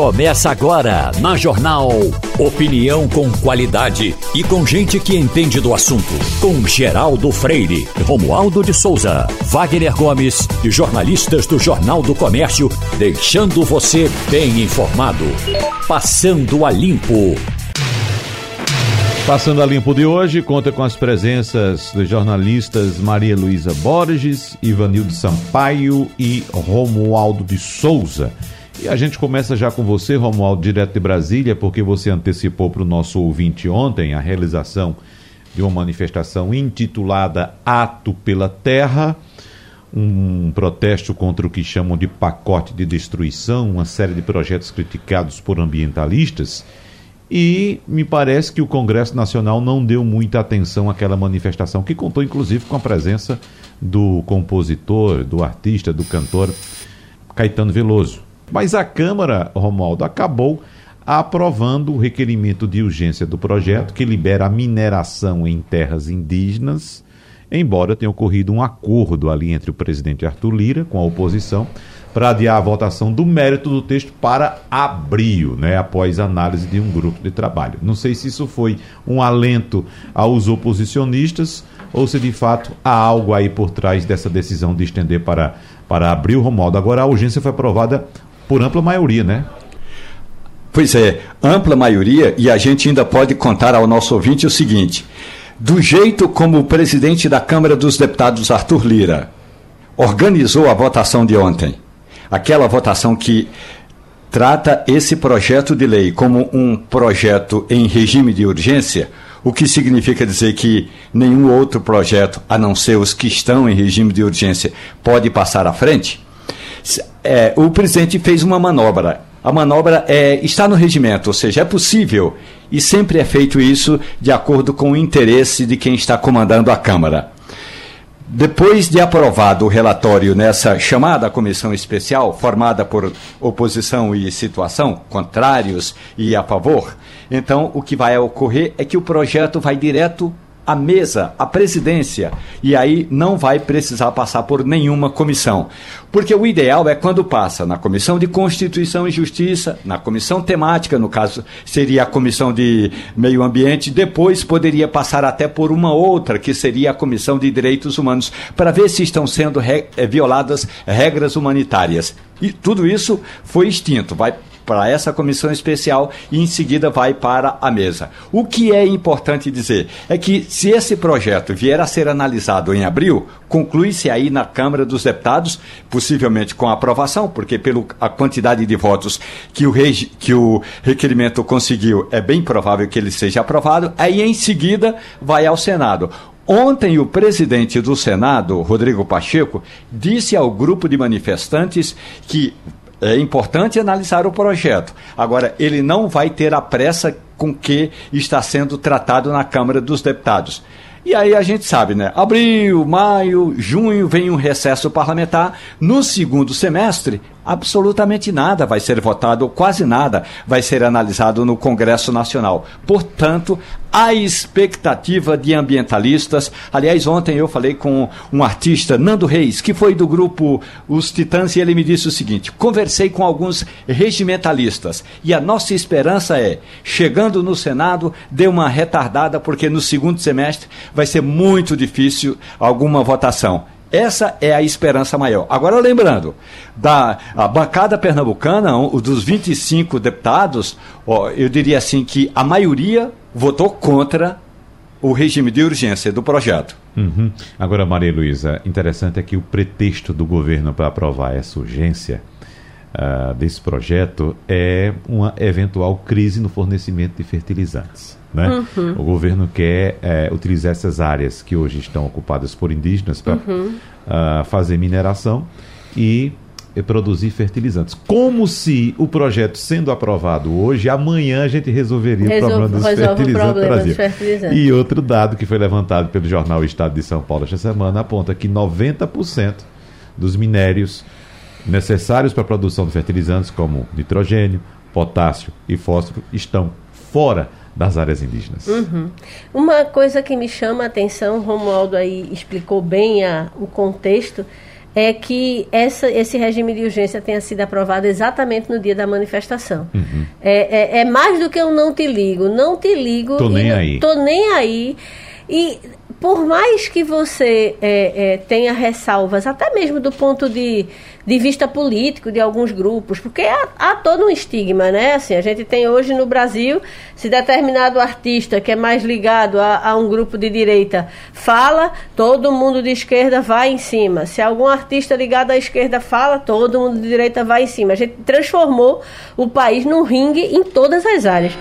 Começa agora na Jornal. Opinião com qualidade e com gente que entende do assunto. Com Geraldo Freire, Romualdo de Souza, Wagner Gomes e jornalistas do Jornal do Comércio, deixando você bem informado. Passando a Limpo. Passando a Limpo de hoje, conta com as presenças dos jornalistas Maria Luísa Borges, Ivanildo Sampaio e Romualdo de Souza. E a gente começa já com você, Romualdo, direto de Brasília, porque você antecipou para o nosso ouvinte ontem a realização de uma manifestação intitulada Ato pela Terra, um protesto contra o que chamam de pacote de destruição, uma série de projetos criticados por ambientalistas. E me parece que o Congresso Nacional não deu muita atenção àquela manifestação, que contou inclusive com a presença do compositor, do artista, do cantor Caetano Veloso. Mas a Câmara, Romualdo, acabou aprovando o requerimento de urgência do projeto que libera a mineração em terras indígenas, embora tenha ocorrido um acordo ali entre o presidente Arthur Lira com a oposição para adiar a votação do mérito do texto para abril, né, após análise de um grupo de trabalho. Não sei se isso foi um alento aos oposicionistas ou se de fato há algo aí por trás dessa decisão de estender para, para abril, Romualdo. Agora a urgência foi aprovada por ampla maioria, né? Pois é, ampla maioria, e a gente ainda pode contar ao nosso ouvinte o seguinte: do jeito como o presidente da Câmara dos Deputados, Arthur Lira, organizou a votação de ontem, aquela votação que trata esse projeto de lei como um projeto em regime de urgência, o que significa dizer que nenhum outro projeto, a não ser os que estão em regime de urgência, pode passar à frente é, o presidente fez uma manobra. A manobra é, está no regimento, ou seja, é possível e sempre é feito isso de acordo com o interesse de quem está comandando a Câmara. Depois de aprovado o relatório nessa chamada comissão especial, formada por oposição e situação, contrários e a favor, então o que vai ocorrer é que o projeto vai direto a mesa, a presidência, e aí não vai precisar passar por nenhuma comissão. Porque o ideal é quando passa na Comissão de Constituição e Justiça, na comissão temática, no caso seria a Comissão de Meio Ambiente, depois poderia passar até por uma outra, que seria a Comissão de Direitos Humanos, para ver se estão sendo re eh, violadas regras humanitárias. E tudo isso foi extinto, vai para essa comissão especial e em seguida vai para a mesa. O que é importante dizer é que se esse projeto vier a ser analisado em abril, conclui-se aí na Câmara dos Deputados, possivelmente com aprovação, porque pela quantidade de votos que o, que o requerimento conseguiu, é bem provável que ele seja aprovado, aí em seguida vai ao Senado. Ontem, o presidente do Senado, Rodrigo Pacheco, disse ao grupo de manifestantes que é importante analisar o projeto. Agora, ele não vai ter a pressa com que está sendo tratado na Câmara dos Deputados. E aí a gente sabe, né? Abril, maio, junho vem um recesso parlamentar. No segundo semestre, absolutamente nada vai ser votado, quase nada vai ser analisado no Congresso Nacional. Portanto, a expectativa de ambientalistas. Aliás, ontem eu falei com um artista, Nando Reis, que foi do grupo Os Titãs, e ele me disse o seguinte: conversei com alguns regimentalistas e a nossa esperança é, chegando no Senado, dê uma retardada, porque no segundo semestre vai ser muito difícil alguma votação. Essa é a esperança maior. Agora, lembrando, da bancada pernambucana, um, dos 25 deputados, ó, eu diria assim que a maioria votou contra o regime de urgência do projeto. Uhum. Agora, Maria Luísa, interessante é que o pretexto do governo para aprovar essa urgência uh, desse projeto é uma eventual crise no fornecimento de fertilizantes. Né? Uhum. O governo quer é, utilizar essas áreas que hoje estão ocupadas por indígenas para uhum. uh, fazer mineração e produzir fertilizantes. Como se o projeto sendo aprovado hoje, amanhã a gente resolveria Resolve, o problema dos fertilizantes do Brasil. Fertilizantes. E outro dado que foi levantado pelo jornal Estado de São Paulo esta semana aponta que 90% dos minérios necessários para a produção de fertilizantes, como nitrogênio, potássio e fósforo, estão fora das áreas indígenas. Uhum. Uma coisa que me chama a atenção, Romualdo aí explicou bem a, o contexto, é que essa, esse regime de urgência tenha sido aprovado exatamente no dia da manifestação. Uhum. É, é, é, mais do que eu não te ligo. Não te ligo. Tô nem aí. Tô nem aí. E por mais que você é, é, tenha ressalvas, até mesmo do ponto de, de vista político de alguns grupos, porque há, há, todo um estigma, né? Assim, a gente tem hoje no Brasil, se determinado artista que é mais ligado a, a um grupo de direita fala, todo mundo de esquerda vai em cima. Se algum artista ligado à esquerda fala, todo mundo de direita vai em cima. A gente transformou o país num ringue em todas as áreas.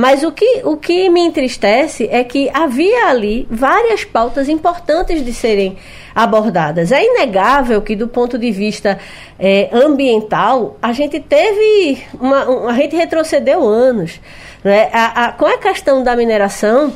Mas o que, o que me entristece é que havia ali várias pautas importantes de serem abordadas. É inegável que, do ponto de vista é, ambiental, a gente teve. Uma, um, a gente retrocedeu anos. Né? A, a, com a questão da mineração,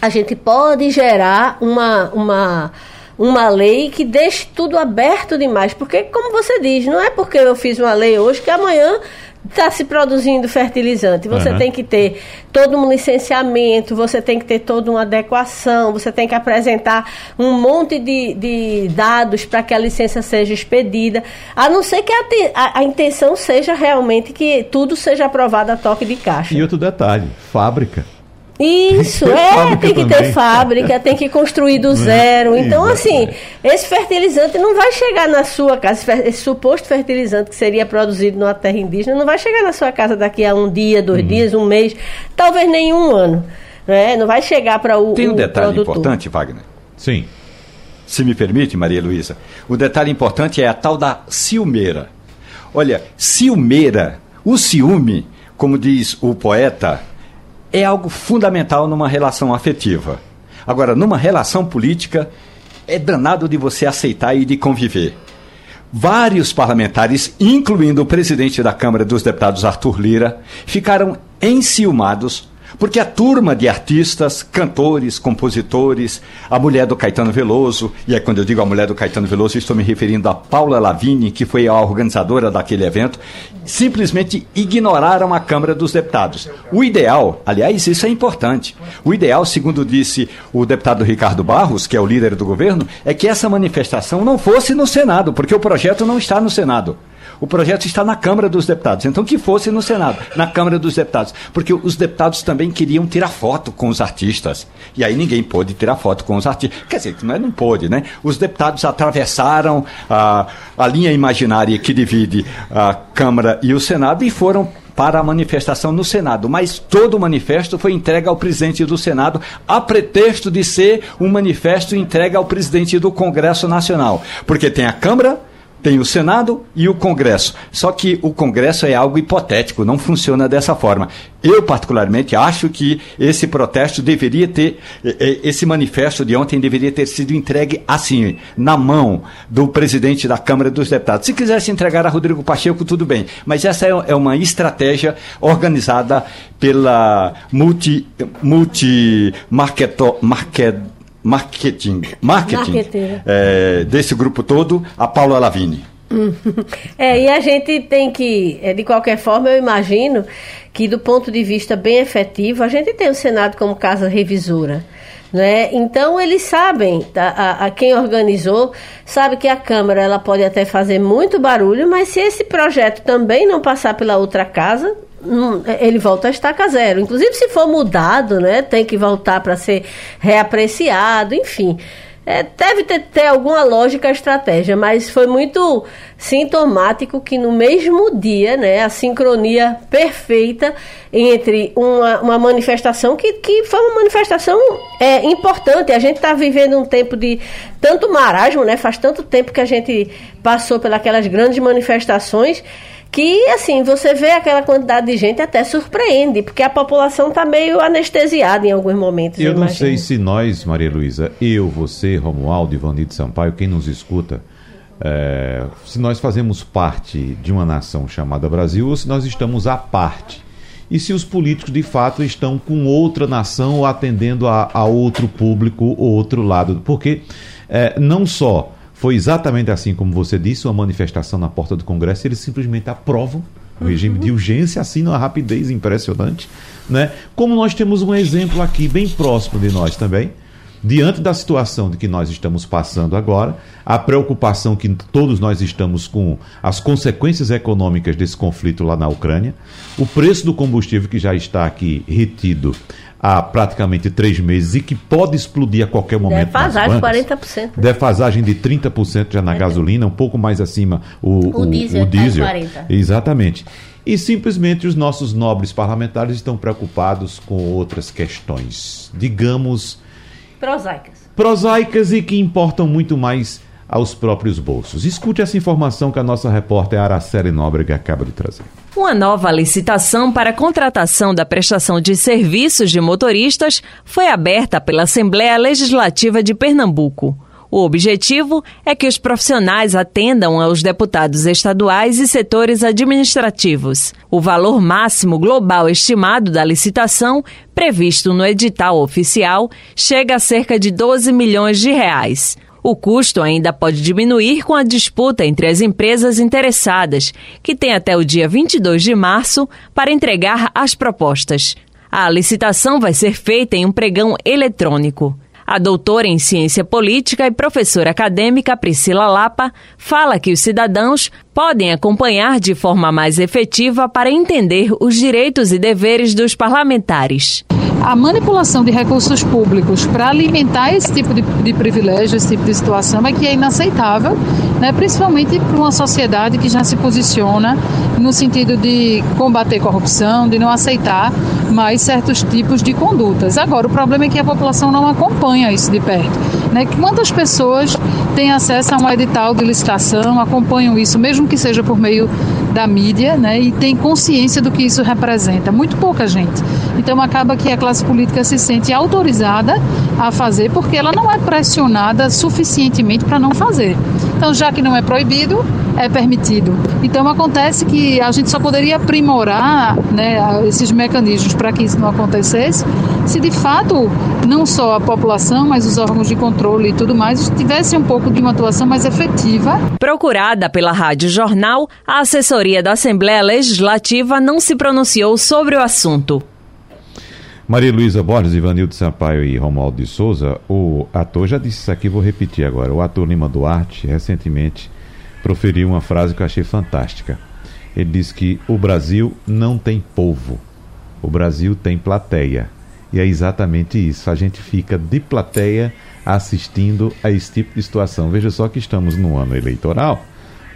a gente pode gerar uma. uma uma lei que deixe tudo aberto demais. Porque, como você diz, não é porque eu fiz uma lei hoje que amanhã está se produzindo fertilizante. Você uhum. tem que ter todo um licenciamento, você tem que ter toda uma adequação, você tem que apresentar um monte de, de dados para que a licença seja expedida, a não ser que a, a, a, intenção seja realmente que tudo seja aprovado a toque de caixa. E outro detalhe, fábrica. Isso, é, tem que também. ter fábrica, tem que construir do né? zero. Então, assim, esse fertilizante não vai chegar na sua casa, esse suposto fertilizante que seria produzido numa terra indígena, não vai chegar na sua casa daqui a um dia, dois uhum. dias, um mês, talvez nenhum ano. Né? Não vai chegar para o. Tem um o detalhe produtor. importante, Wagner. Sim. Se me permite, Maria Luísa. O detalhe importante é a tal da ciumeira. Olha, ciumeira, o ciúme, como diz o poeta é algo fundamental numa relação afetiva. Agora, numa relação política, é danado de você aceitar e de conviver. Vários parlamentares, incluindo o presidente da Câmara dos Deputados, Arthur Lira, ficaram enciumados porque a turma de artistas, cantores, compositores, a mulher do Caetano Veloso, e aí quando eu digo a mulher do Caetano Veloso, estou me referindo a Paula Lavigne, que foi a organizadora daquele evento, simplesmente ignoraram a Câmara dos Deputados. O ideal, aliás, isso é importante. O ideal, segundo disse o deputado Ricardo Barros, que é o líder do governo, é que essa manifestação não fosse no Senado, porque o projeto não está no Senado. O projeto está na Câmara dos Deputados. Então, que fosse no Senado, na Câmara dos Deputados. Porque os deputados também queriam tirar foto com os artistas. E aí ninguém pôde tirar foto com os artistas. Quer dizer, não, é, não pôde, né? Os deputados atravessaram a, a linha imaginária que divide a Câmara e o Senado e foram para a manifestação no Senado, mas todo o manifesto foi entregue ao presidente do Senado a pretexto de ser um manifesto entregue ao presidente do Congresso Nacional, porque tem a Câmara tem o Senado e o Congresso. Só que o Congresso é algo hipotético, não funciona dessa forma. Eu, particularmente, acho que esse protesto deveria ter, esse manifesto de ontem deveria ter sido entregue assim, na mão do presidente da Câmara dos Deputados. Se quisesse entregar a Rodrigo Pacheco, tudo bem. Mas essa é, é uma estratégia organizada pela multi, multi marketo, market, marketing, marketing é, desse grupo todo, a Paula Lavini. É, e a gente tem que, é, de qualquer forma, eu imagino que do ponto de vista bem efetivo, a gente tem o Senado como casa revisora. Né? Então eles sabem, tá, a, a, quem organizou sabe que a Câmara ela pode até fazer muito barulho, mas se esse projeto também não passar pela outra casa, ele volta a estaca zero. Inclusive, se for mudado, né, tem que voltar para ser reapreciado, enfim. É, deve ter, ter alguma lógica estratégia, mas foi muito sintomático que no mesmo dia, né, a sincronia perfeita entre uma, uma manifestação que, que foi uma manifestação é, importante. A gente está vivendo um tempo de tanto marasmo, né, faz tanto tempo que a gente passou pelas grandes manifestações que assim, você vê aquela quantidade de gente até surpreende, porque a população está meio anestesiada em alguns momentos. Eu, eu não sei se nós, Maria Luísa, eu, você, Romualdo, Ivanito Sampaio, quem nos escuta, é, se nós fazemos parte de uma nação chamada Brasil ou se nós estamos à parte. E se os políticos de fato estão com outra nação ou atendendo a, a outro público ou outro lado. Porque é, não só foi exatamente assim como você disse, uma manifestação na porta do Congresso, eles simplesmente aprovam o regime de urgência, assim, numa rapidez impressionante. Né? Como nós temos um exemplo aqui bem próximo de nós também, diante da situação de que nós estamos passando agora, a preocupação que todos nós estamos com as consequências econômicas desse conflito lá na Ucrânia, o preço do combustível que já está aqui retido há praticamente três meses e que pode explodir a qualquer momento. Defasagem de 40%. Defasagem de 30% já na é. gasolina, um pouco mais acima o, o, o diesel. O diesel. Tá Exatamente. E simplesmente os nossos nobres parlamentares estão preocupados com outras questões, digamos. Prosaicas. Prosaicas e que importam muito mais aos próprios bolsos. Escute essa informação que a nossa repórter Araceli Nóbrega acaba de trazer. Uma nova licitação para contratação da prestação de serviços de motoristas foi aberta pela Assembleia Legislativa de Pernambuco. O objetivo é que os profissionais atendam aos deputados estaduais e setores administrativos. O valor máximo global estimado da licitação, previsto no edital oficial, chega a cerca de 12 milhões de reais. O custo ainda pode diminuir com a disputa entre as empresas interessadas, que tem até o dia 22 de março para entregar as propostas. A licitação vai ser feita em um pregão eletrônico. A doutora em ciência política e professora acadêmica Priscila Lapa fala que os cidadãos podem acompanhar de forma mais efetiva para entender os direitos e deveres dos parlamentares a manipulação de recursos públicos para alimentar esse tipo de, de, privilégio, esse tipo de situação, é que é inaceitável, né? principalmente para uma sociedade que já se posiciona no sentido de combater corrupção, de não aceitar mais certos tipos de condutas. Agora, o problema é que a população não acompanha isso de perto. Né? Quantas pessoas têm acesso a um edital de licitação, acompanham isso, mesmo que seja por meio da mídia, né? e têm consciência do que isso representa? Muito pouca gente. Então, acaba que a classe política se sente autorizada a fazer porque ela não é pressionada suficientemente para não fazer. Então, já que não é proibido, é permitido. Então, acontece que a gente só poderia aprimorar né, esses mecanismos para que isso não acontecesse se de fato não só a população, mas os órgãos de controle e tudo mais tivessem um pouco de uma atuação mais efetiva. Procurada pela Rádio Jornal, a assessoria da Assembleia Legislativa não se pronunciou sobre o assunto. Maria Luísa Borges, Ivanildo Sampaio e Romualdo de Souza, o ator, já disse isso aqui, vou repetir agora. O ator Lima Duarte, recentemente, proferiu uma frase que eu achei fantástica. Ele disse que o Brasil não tem povo, o Brasil tem plateia. E é exatamente isso. A gente fica de plateia assistindo a esse tipo de situação. Veja só que estamos no ano eleitoral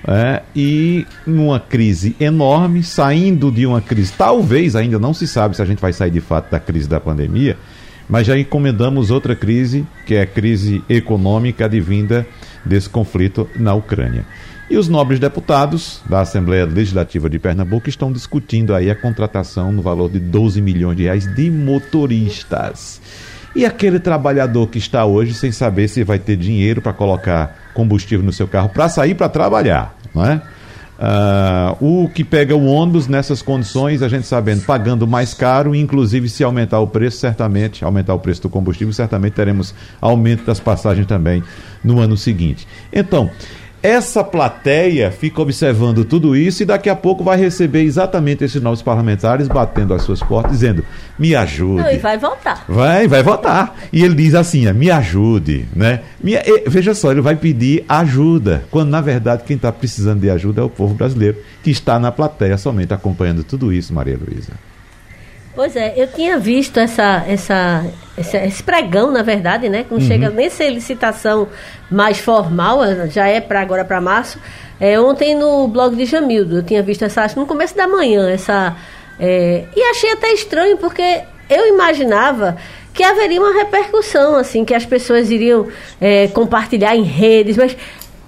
é, e numa crise enorme, saindo de uma crise, talvez ainda não se sabe se a gente vai sair de fato da crise da pandemia, mas já encomendamos outra crise, que é a crise econômica advinda desse conflito na Ucrânia. E os nobres deputados da Assembleia Legislativa de Pernambuco estão discutindo aí a contratação no valor de 12 milhões de reais de motoristas. E aquele trabalhador que está hoje sem saber se vai ter dinheiro para colocar combustível no seu carro para sair para trabalhar, não é? Uh, o que pega o ônibus nessas condições, a gente sabendo, pagando mais caro, inclusive se aumentar o preço, certamente, aumentar o preço do combustível, certamente teremos aumento das passagens também no ano seguinte. Então, essa plateia fica observando tudo isso e daqui a pouco vai receber exatamente esses novos parlamentares batendo as suas portas, dizendo: me ajude. Não, e vai votar. Vai, vai votar. E ele diz assim: me ajude. Né? Me, veja só, ele vai pedir ajuda, quando na verdade quem está precisando de ajuda é o povo brasileiro, que está na plateia somente acompanhando tudo isso, Maria Luísa. Pois é, eu tinha visto essa, essa, esse, esse pregão, na verdade, né? Que não uhum. chega nem ser licitação mais formal, já é para agora para março. É, ontem no blog de Jamildo, eu tinha visto essa, acho no começo da manhã, essa. É, e achei até estranho, porque eu imaginava que haveria uma repercussão, assim, que as pessoas iriam é, compartilhar em redes, mas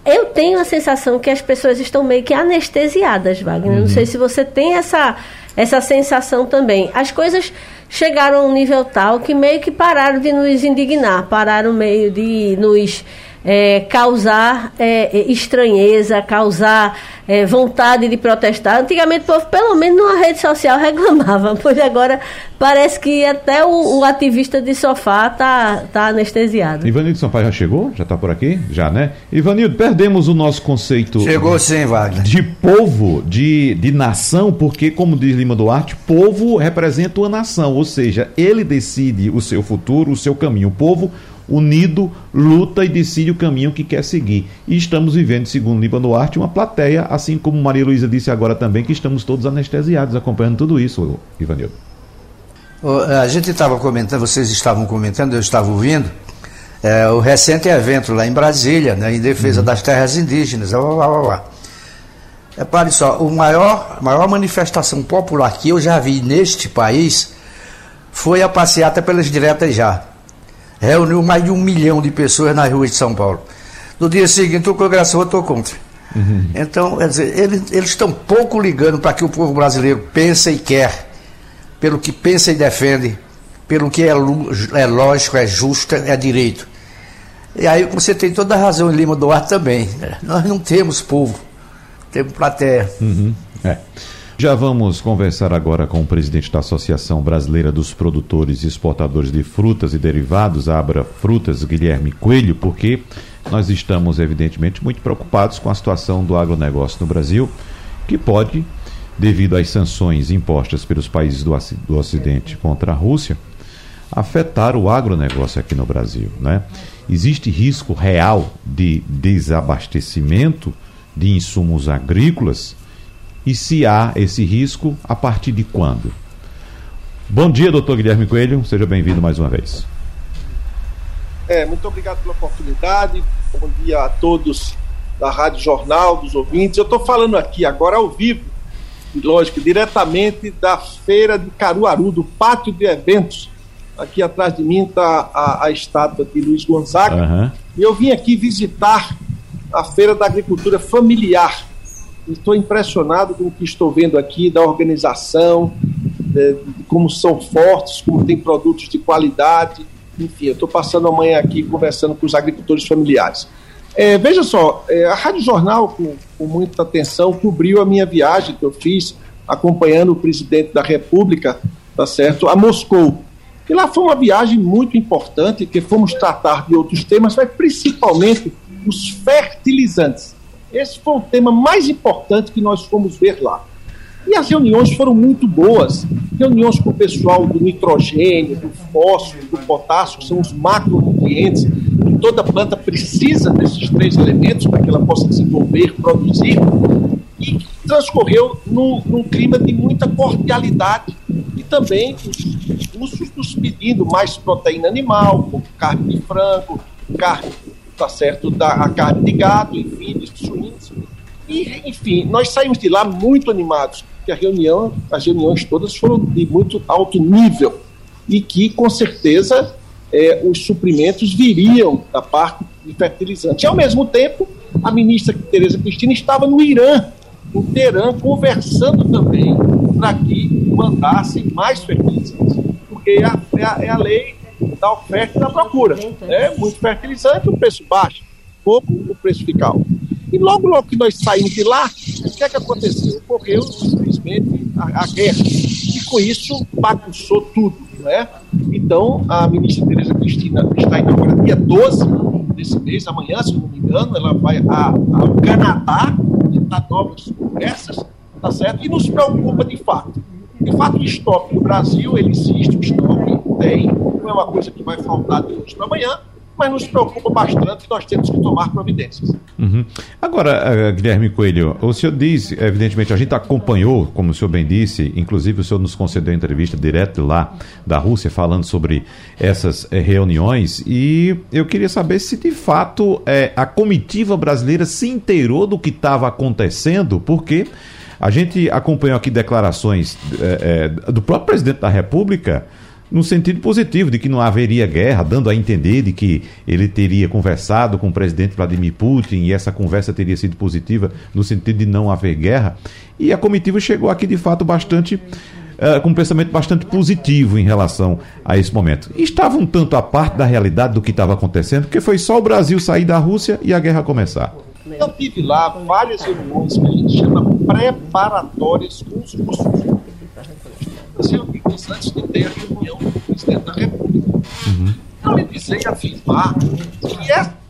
eu tenho a sensação que as pessoas estão meio que anestesiadas, Wagner. Uhum. Não sei se você tem essa essa sensação também. As coisas chegaram a um nível tal que meio que pararam de nos indignar, pararam meio de nos é, causar é, estranheza, causar é, vontade de protestar. Antigamente o povo, pelo menos numa rede social, reclamava, pois agora parece que até o, o ativista de sofá está tá anestesiado. Ivanildo Sampaio já chegou? Já está por aqui? Já, né? Ivanildo, perdemos o nosso conceito. Chegou sim, Wagner. De povo, de, de nação, porque, como diz Lima Duarte, povo representa uma nação, ou seja, ele decide o seu futuro, o seu caminho. O povo unido, luta e decide o caminho que quer seguir. E estamos vivendo, segundo Líbano Duarte, uma plateia, assim como Maria Luísa disse agora também, que estamos todos anestesiados acompanhando tudo isso, Ivanildo. A gente estava comentando, vocês estavam comentando, eu estava ouvindo, é, o recente evento lá em Brasília, né, em defesa uhum. das terras indígenas. Blá, blá, blá. Repare só, o maior, a maior manifestação popular que eu já vi neste país foi a passeata pelas diretas já. Reuniu mais de um milhão de pessoas nas ruas de São Paulo. No dia seguinte, o Congresso votou contra. Uhum. Então, quer dizer, eles, eles estão pouco ligando para que o povo brasileiro pensa e quer, pelo que pensa e defende, pelo que é, é lógico, é justo, é direito. E aí você tem toda a razão em Lima Duarte também. Nós não temos povo, temos plateia. Uhum. É. Já vamos conversar agora com o presidente da Associação Brasileira dos Produtores e Exportadores de Frutas e Derivados, Abra Frutas, Guilherme Coelho, porque nós estamos, evidentemente, muito preocupados com a situação do agronegócio no Brasil, que pode, devido às sanções impostas pelos países do, Ocidente contra a Rússia, afetar o agronegócio aqui no Brasil. Né? Existe risco real de desabastecimento de insumos agrícolas e se há esse risco, a partir de quando? Bom dia, doutor Guilherme Coelho, seja bem-vindo mais uma vez. É, muito obrigado pela oportunidade. Bom dia a todos da Rádio Jornal, dos ouvintes. Eu estou falando aqui agora ao vivo, lógico, diretamente da feira de Caruaru, do pátio de eventos. Aqui atrás de mim está a, a, estátua de Luiz Gonzaga. Uhum. E eu vim aqui visitar a Feira da Agricultura Familiar, Estou impressionado com o que estou vendo aqui da organização, de, de como são fortes, como tem produtos de qualidade. Enfim, eu estou passando amanhã aqui conversando com os agricultores familiares. É, veja só, é, a Rádio Jornal, com, com, muita atenção, cobriu a minha viagem que eu fiz acompanhando o presidente da República, tá certo, a Moscou. E lá foi uma viagem muito importante, que fomos tratar de outros temas, mas principalmente os fertilizantes. Esse foi o tema mais importante que nós fomos ver lá. E as reuniões foram muito boas. Reuniões com o pessoal do nitrogênio, do fósforo, do potássio, que são os macronutrientes, que toda planta precisa desses três elementos para que ela possa desenvolver, produzir. E transcorreu num, num clima de muita cordialidade. E também os cursos nos pedindo mais proteína animal, como carne de frango, carne tá certo, da a carne de gado, enfim. E, enfim, nós saímos de lá muito animados, porque a reunião, as reuniões todas foram de muito alto nível e que, com certeza, é, os suprimentos viriam da parte de fertilizante. E, ao mesmo tempo, a ministra Tereza Cristina estava no Irã, em Teherã, conversando também para que mandassem mais fertilizantes, porque é a, é a, é a lei da oferta e da procura. Né? Muito fertilizante, o preço baixo, pouco o preço fica alto. E logo, logo que nós saímos de lá, o que é que aconteceu? Ocorreu simplesmente a, a guerra. E com isso bagunçou tudo. Né? Então, a ministra Tereza Cristina está indo agora dia 12 desse mês, amanhã, se não me engano, ela vai ao Canadá tentar novas conversas, tá certo? E nos preocupa de fato. De fato, o estoque no Brasil, ele existe, o estoque tem, não é uma coisa que vai faltar de hoje para amanhã, mas nos preocupa bastante e nós temos que tomar providências. Uhum. Agora, uh, Guilherme Coelho, o senhor diz, evidentemente, a gente acompanhou, como o senhor bem disse, inclusive o senhor nos concedeu entrevista direto lá da Rússia falando sobre essas eh, reuniões e eu queria saber se de fato eh, a comitiva brasileira se inteirou do que estava acontecendo, porque a gente acompanhou aqui declarações do próprio presidente da República no sentido positivo de que não haveria guerra, dando a entender de que ele teria conversado com o presidente Vladimir Putin e essa conversa teria sido positiva no sentido de não haver guerra. E a comitiva chegou aqui de fato bastante Uh, com um pensamento bastante positivo em relação a esse momento. Estava um tanto à parte da realidade do que estava acontecendo, porque foi só o Brasil sair da Rússia e a guerra começar. Eu tive lá várias reuniões que a gente chama preparatórias com os russos. Ter a reunião com o presidente da República. Uhum. Eu me afirmar que é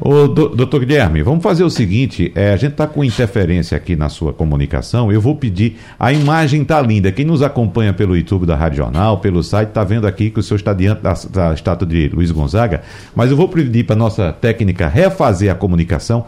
Ô, doutor Guilherme, vamos fazer o seguinte: é, a gente está com interferência aqui na sua comunicação. Eu vou pedir. A imagem tá linda. Quem nos acompanha pelo YouTube da Rádio Jornal, pelo site, está vendo aqui que o senhor está diante da, da estátua de Luiz Gonzaga. Mas eu vou pedir para nossa técnica refazer a comunicação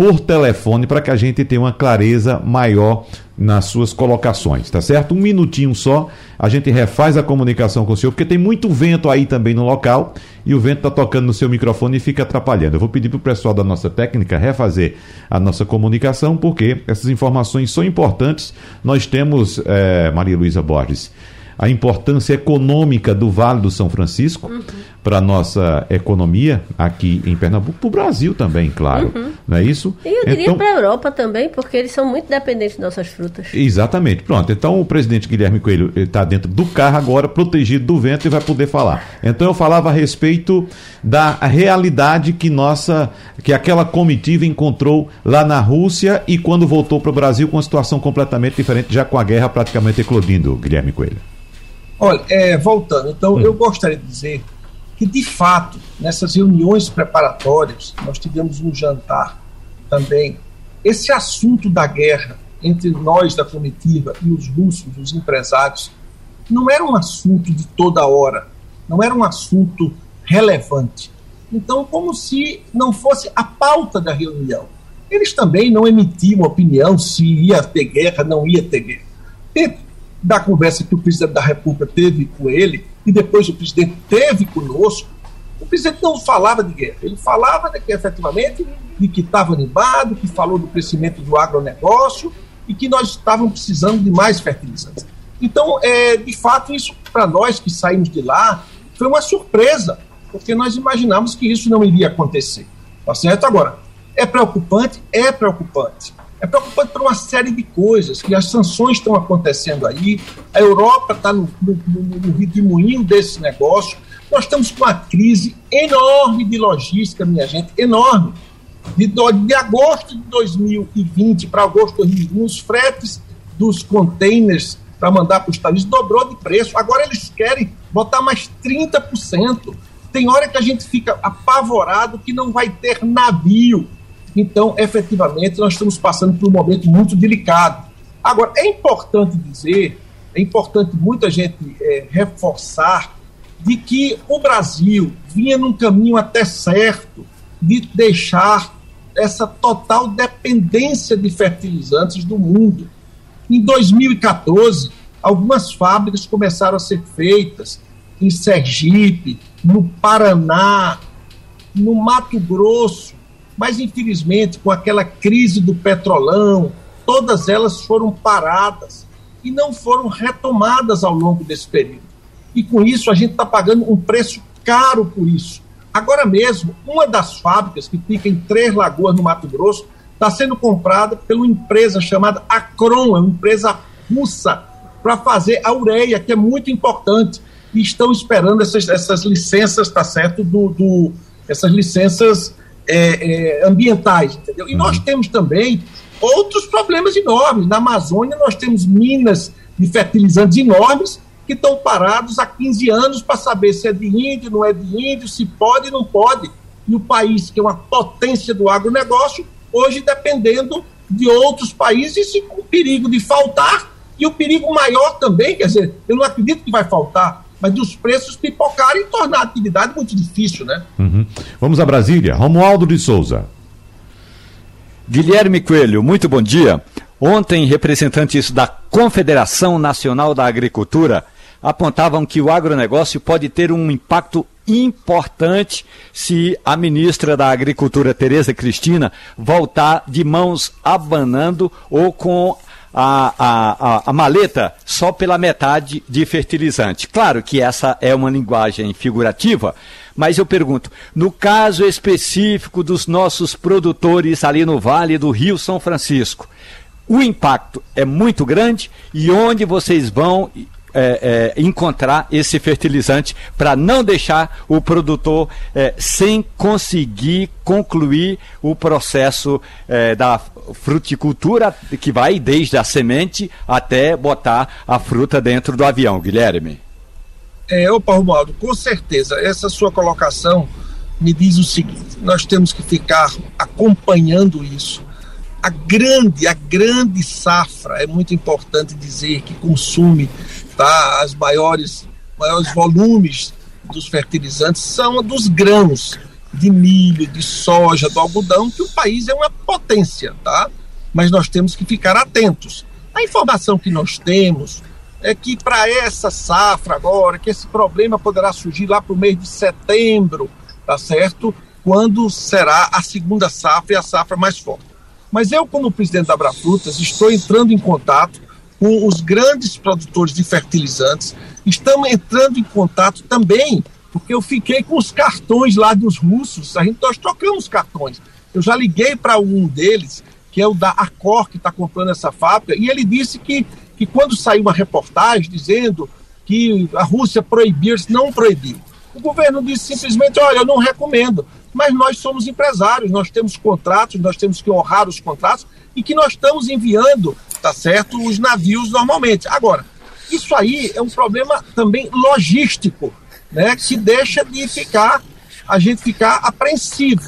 por telefone para que a gente tenha uma clareza maior nas suas colocações, tá certo? Um minutinho só, a gente refaz a comunicação com o senhor, porque tem muito vento aí também no local e o vento está tocando no seu microfone e fica atrapalhando. Eu vou pedir para o pessoal da nossa técnica refazer a nossa comunicação, porque essas informações são importantes. Nós temos, é, Maria Luísa Borges, a importância econômica do Vale do São Francisco uhum. para a nossa economia aqui em Pernambuco, para o Brasil também, claro. Uhum. Não é isso? E eu diria então, para a Europa também, porque eles são muito dependentes de nossas frutas. Exatamente. Pronto. Então o presidente Guilherme Coelho está dentro do carro agora, protegido do vento e vai poder falar. Então eu falava a respeito da realidade que nossa, que aquela comitiva encontrou lá na Rússia e quando voltou para o Brasil com uma situação completamente diferente, já com a guerra praticamente eclodindo, Guilherme Coelho. Olha, é, voltando, então hum. eu gostaria de dizer que, de fato, nessas reuniões preparatórias, nós tivemos um jantar também. Esse assunto da guerra entre nós da comitiva e os russos, os empresários, não era um assunto de toda hora, não era um assunto relevante. Então, como se não fosse a pauta da reunião. Eles também não emitiam opinião se ia ter guerra, não ia ter guerra da conversa que o presidente da República teve com ele, e depois o presidente teve conosco, o presidente não falava de guerra, ele falava de que efetivamente de que estava animado, que falou do crescimento do agronegócio e que nós estávamos precisando de mais fertilizantes. Então, é, de fato, isso para nós que saímos de lá foi uma surpresa, porque nós imaginávamos que isso não iria acontecer. Tá certo? Agora, é preocupante? É preocupante. É preocupante por uma série de coisas, que as sanções estão acontecendo aí, a Europa está no, no, no moinho desse negócio, nós estamos com uma crise enorme de logística, minha gente, enorme. De, de agosto de 2020 para agosto de 2021, os fretes dos containers para mandar para os Estados Unidos dobrou de preço. Agora eles querem botar mais 30%. Tem hora que a gente fica apavorado que não vai ter navio então, efetivamente, nós estamos passando por um momento muito delicado. Agora, é importante dizer, é importante muita gente é, reforçar de que o Brasil vinha num caminho até certo de deixar essa total dependência de fertilizantes do mundo. Em 2014, algumas fábricas começaram a ser feitas em Sergipe, no Paraná, no Mato Grosso, mas, infelizmente, com aquela crise do petrolão, todas elas foram paradas e não foram retomadas ao longo desse período. E com isso, a gente está pagando um preço caro por isso. Agora mesmo, uma das fábricas que fica em Três Lagoas, no Mato Grosso, está sendo comprada por uma empresa chamada Acron, é uma empresa russa, para fazer a ureia, que é muito importante. E estão esperando essas, essas licenças, tá certo? Do, do essas licenças é, é, ambientais, entendeu? E uhum. nós temos também outros problemas enormes. Na Amazônia, nós temos minas de fertilizantes enormes que estão parados há 15 anos para saber se é de índio, não é de índio, se pode não pode. E o país, que é uma potência do agronegócio, hoje dependendo de outros países e com o perigo de faltar e o perigo maior também, quer dizer, eu não acredito que vai faltar, mas dos preços pipocarem e tornar a atividade muito difícil, né? Uhum. Vamos a Brasília. Romualdo de Souza. Guilherme Coelho, muito bom dia. Ontem, representantes da Confederação Nacional da Agricultura apontavam que o agronegócio pode ter um impacto importante se a ministra da Agricultura, Tereza Cristina, voltar de mãos abanando ou com a, a, a, maleta só pela metade de fertilizante. Claro que essa é uma linguagem figurativa, mas eu pergunto, no caso específico dos nossos produtores ali no Vale do Rio São Francisco, o impacto é muito grande e onde vocês vão é, é, encontrar esse fertilizante para não deixar o produtor é, sem conseguir concluir o processo é, da fruticultura, que vai desde a semente até botar a fruta dentro do avião, Guilherme. É, opa, Romualdo, com certeza, essa sua colocação me diz o seguinte: nós temos que ficar acompanhando isso. A grande, a grande safra, é muito importante dizer que consome tá, as maiores, maiores volumes dos fertilizantes são dos grãos de milho, de soja, do algodão, que o país é uma potência, tá? Mas nós temos que ficar atentos. A informação que nós temos é que para essa safra agora, que esse problema poderá surgir lá para o mês de setembro, tá certo? Quando será a segunda safra e a safra mais forte. Mas eu, como presidente da Abrafrutas, estou entrando em contato com os grandes produtores de fertilizantes, estamos entrando em contato também, porque eu fiquei com os cartões lá dos russos, a gente, nós trocamos cartões. Eu já liguei para um deles, que é o da Acor, que está comprando essa fábrica, e ele disse que, que quando saiu uma reportagem dizendo que a Rússia proibir, não proibiu. O governo disse simplesmente: olha, eu não recomendo. Mas nós somos empresários, nós temos contratos, nós temos que honrar os contratos e que nós estamos enviando, tá certo, os navios normalmente. Agora, isso aí é um problema também logístico, né, que deixa de ficar a gente ficar apreensivo.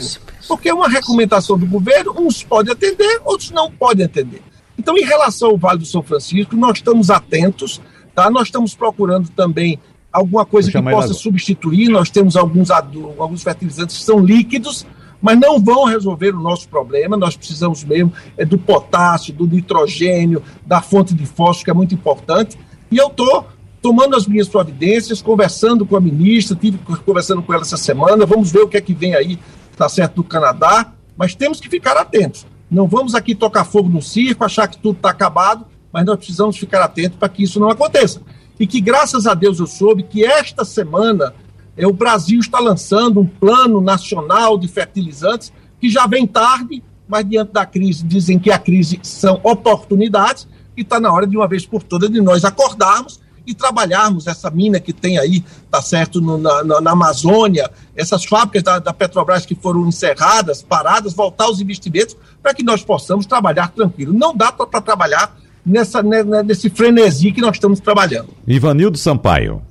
Porque uma recomendação do governo, uns podem atender, outros não podem atender. Então, em relação ao Vale do São Francisco, nós estamos atentos, tá? Nós estamos procurando também alguma coisa que possa substituir. Nós temos alguns, alguns fertilizantes que são líquidos, mas não vão resolver o nosso problema. Nós precisamos mesmo é, do potássio, do nitrogênio, da fonte de fósforo, que é muito importante. E eu estou tomando as minhas providências, conversando com a ministra, tive conversando com ela essa semana. Vamos ver o que é que vem aí, tá certo, do Canadá. Mas temos que ficar atentos. Não vamos aqui tocar fogo no circo, achar que tudo está acabado, mas nós precisamos ficar atentos para que isso não aconteça e que, graças a Deus, eu soube que esta semana é, o Brasil está lançando um plano nacional de fertilizantes que já vem tarde, mas diante da crise, dizem que a crise são oportunidades e está na hora de uma vez por todas de nós acordarmos e trabalharmos essa mina que tem aí, tá certo, no, na, na, Amazônia, essas fábricas da, da, Petrobras que foram encerradas, paradas, voltar os investimentos para que nós possamos trabalhar tranquilo. Não dá para trabalhar nessa, né, né, nesse frenesi que nós estamos trabalhando. Ivanildo Sampaio.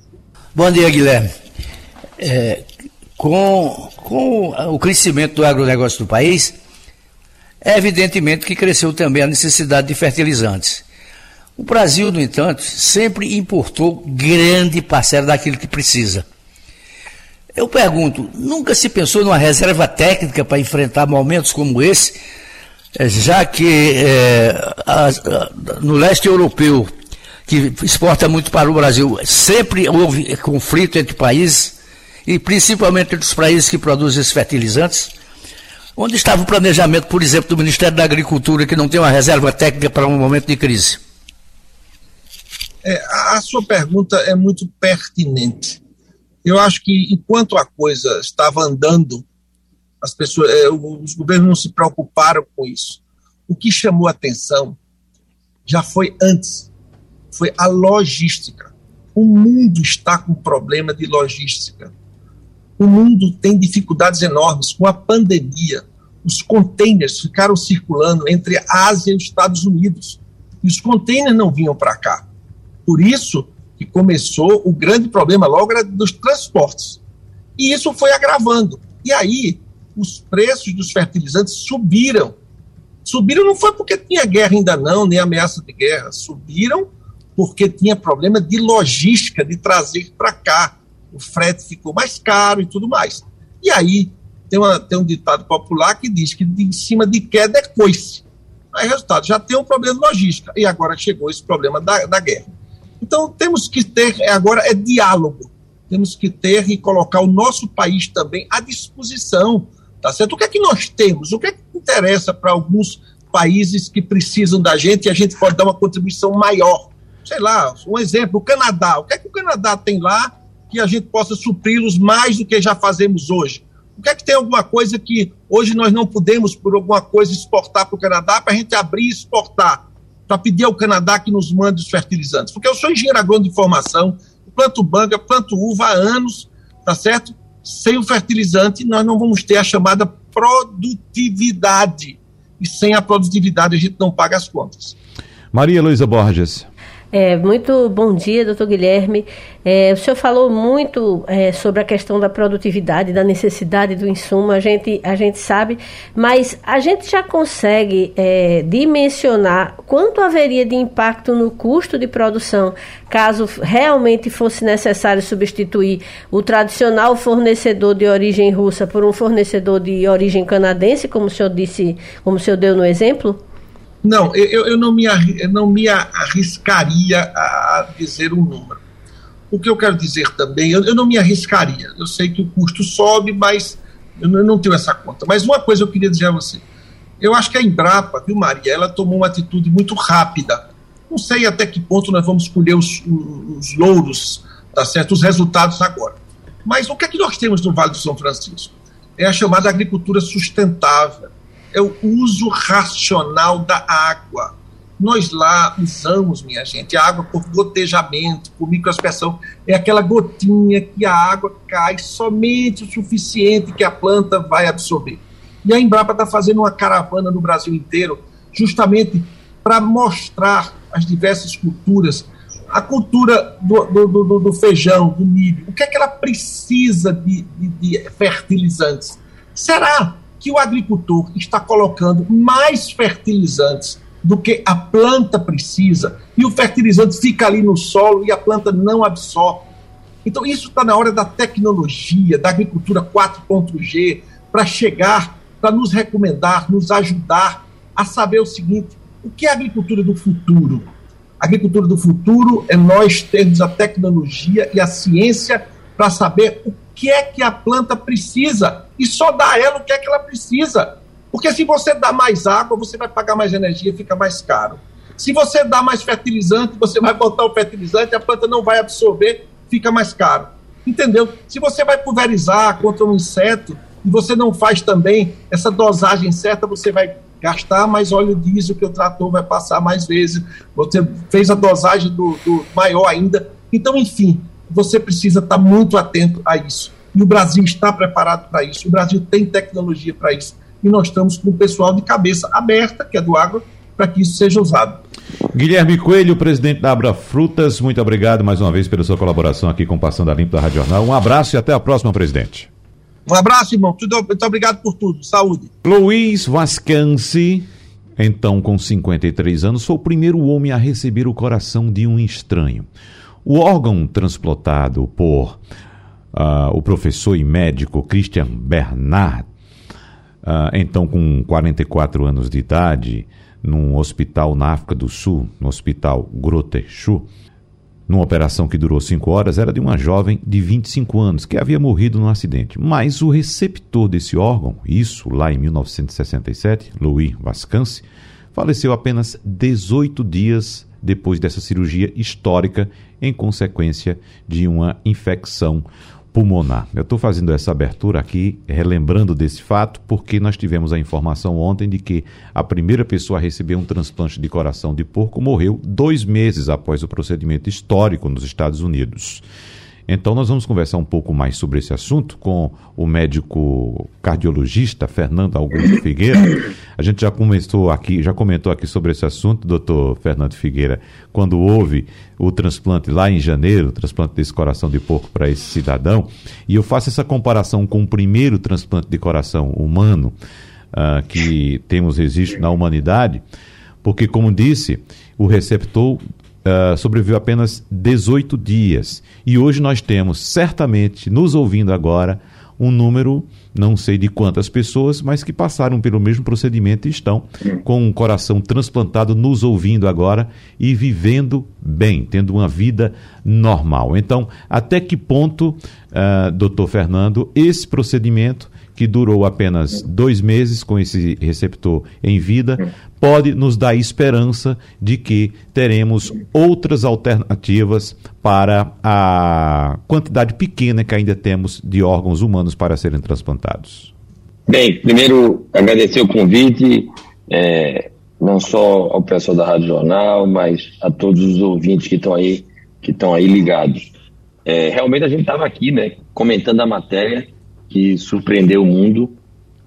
Bom dia, Guilherme. É, com, com o crescimento do agronegócio do país, é evidentemente que cresceu também a necessidade de fertilizantes. O Brasil, no entanto, sempre importou grande parcela daquilo que precisa. Eu pergunto, nunca se pensou numa reserva técnica para enfrentar momentos como esse? É, já que é, a, a, no leste europeu, que exporta muito para o Brasil, sempre houve conflito entre países, e principalmente entre os países que produzem esses fertilizantes. Onde estava o planejamento, por exemplo, do Ministério da Agricultura, que não tem uma reserva técnica para um momento de crise? É, a sua pergunta é muito pertinente. Eu acho que enquanto a coisa estava andando as pessoas, é, os governos não se preocuparam com isso. O que chamou atenção já foi antes, foi a logística. O mundo está com problema de logística. O mundo tem dificuldades enormes com a pandemia. Os containers ficaram circulando entre a Ásia e os Estados Unidos. E os containers não vinham para cá. Por isso que começou o grande problema logo era dos transportes. E isso foi agravando. E aí os preços dos fertilizantes subiram. Subiram não foi porque tinha guerra ainda não, nem ameaça de guerra. Subiram porque tinha problema de logística, de trazer para cá. O frete ficou mais caro e tudo mais. E aí tem, uma, tem um ditado popular que diz que em cima de queda é coice. Aí, resultado, já tem um problema de logística. E agora chegou esse problema da, da guerra. Então, temos que ter, agora é diálogo. Temos que ter e colocar o nosso país também à disposição Tá certo? O que é que nós temos? O que é que interessa para alguns países que precisam da gente e a gente pode dar uma contribuição maior? Sei lá, um exemplo, o Canadá. O que é que o Canadá tem lá que a gente possa supri-los mais do que já fazemos hoje? O que é que tem alguma coisa que hoje nós não podemos, por alguma coisa, exportar para o Canadá para a gente abrir e exportar? Para pedir ao Canadá que nos mande os fertilizantes? Porque eu sou engenheiro agrônomo de formação, planto banga, planto uva há anos, tá certo? sem o fertilizante, nós não vamos ter a chamada produtividade. E sem a produtividade, a gente não paga as contas. Maria Luísa Borges. É, muito bom dia, doutor Guilherme. É, o senhor falou muito é, sobre a questão da produtividade, da necessidade do insumo, a gente, a gente sabe, mas a gente já consegue é, dimensionar quanto haveria de impacto no custo de produção caso realmente fosse necessário substituir o tradicional fornecedor de origem russa por um fornecedor de origem canadense, como o senhor disse, como o senhor deu no exemplo? Não, eu, eu não, me, não me arriscaria a dizer um número. O que eu quero dizer também, eu, eu não me arriscaria. Eu sei que o custo sobe, mas eu não tenho essa conta. Mas uma coisa eu queria dizer a você. Eu acho que a Embrapa, viu, Maria, ela tomou uma atitude muito rápida. Não sei até que ponto nós vamos colher os, os louros, tá certo? Os resultados agora. Mas o que é que nós temos no Vale do São Francisco? É a chamada agricultura sustentável é o uso racional da água. Nós lá usamos, minha gente, a água por gotejamento, por microaspersão. É aquela gotinha que a água cai somente o suficiente que a planta vai absorver. E a Embrapa está fazendo uma caravana no Brasil inteiro, justamente para mostrar as diversas culturas, a cultura do, do, do, do, feijão, do milho, o que é que ela precisa de, de, de fertilizantes. Será que o agricultor está colocando mais fertilizantes do que a planta precisa e o fertilizante fica ali no solo e a planta não absorve. Então, isso está na hora da tecnologia, da agricultura 4.G, para chegar, para nos recomendar, nos ajudar a saber o seguinte: o que é a agricultura do futuro? A agricultura do futuro é nós termos a tecnologia e a ciência para saber o que é que a planta precisa e só dá a ela o que é que ela precisa. Porque se você dá mais água, você vai pagar mais energia, fica mais caro. Se você dá mais fertilizante, você vai botar o fertilizante, a planta não vai absorver, fica mais caro. Entendeu? Se você vai pulverizar contra um inseto e você não faz também essa dosagem certa, você vai gastar mais óleo diesel que o trator vai passar mais vezes. Você fez a dosagem do, do maior ainda. Então, enfim, você precisa estar muito atento a isso. E o Brasil está preparado para isso, o Brasil tem tecnologia para isso. E nós estamos com o pessoal de cabeça aberta, que é do agro, para que isso seja usado. Guilherme Coelho, presidente da Abra Frutas, muito obrigado mais uma vez pela sua colaboração aqui com Passando a Limpo da Rádio Jornal. Um abraço e até a próxima, presidente. Um abraço, irmão. Muito obrigado por tudo. Saúde. Luiz Vascanci, então com 53 anos, foi o primeiro homem a receber o coração de um estranho. O órgão transplantado por uh, o professor e médico Christian Bernard, uh, então com 44 anos de idade, num hospital na África do Sul, no hospital Grotechu, numa operação que durou cinco horas, era de uma jovem de 25 anos que havia morrido num acidente. Mas o receptor desse órgão, isso lá em 1967, Louis Vascance, faleceu apenas 18 dias depois dessa cirurgia histórica em consequência de uma infecção pulmonar. Eu estou fazendo essa abertura aqui, relembrando desse fato, porque nós tivemos a informação ontem de que a primeira pessoa a receber um transplante de coração de porco morreu dois meses após o procedimento histórico nos Estados Unidos. Então, nós vamos conversar um pouco mais sobre esse assunto com o médico cardiologista Fernando Augusto Figueira. A gente já comentou aqui, já comentou aqui sobre esse assunto, doutor Fernando Figueira, quando houve o transplante lá em janeiro, o transplante desse coração de porco para esse cidadão. E eu faço essa comparação com o primeiro transplante de coração humano uh, que temos registro na humanidade, porque, como disse, o receptor uh, sobreviveu apenas 18 dias. E hoje nós temos, certamente, nos ouvindo agora, um número, não sei de quantas pessoas, mas que passaram pelo mesmo procedimento e estão com um coração transplantado, nos ouvindo agora e vivendo bem, tendo uma vida normal. Então, até que ponto, uh, doutor Fernando, esse procedimento que durou apenas dois meses com esse receptor em vida, pode nos dar esperança de que teremos outras alternativas para a quantidade pequena que ainda temos de órgãos humanos para serem transplantados. Bem, primeiro agradecer o convite, é, não só ao pessoal da Rádio Jornal, mas a todos os ouvintes que estão aí, que estão aí ligados. É, realmente a gente estava aqui, né, comentando a matéria que surpreendeu o mundo,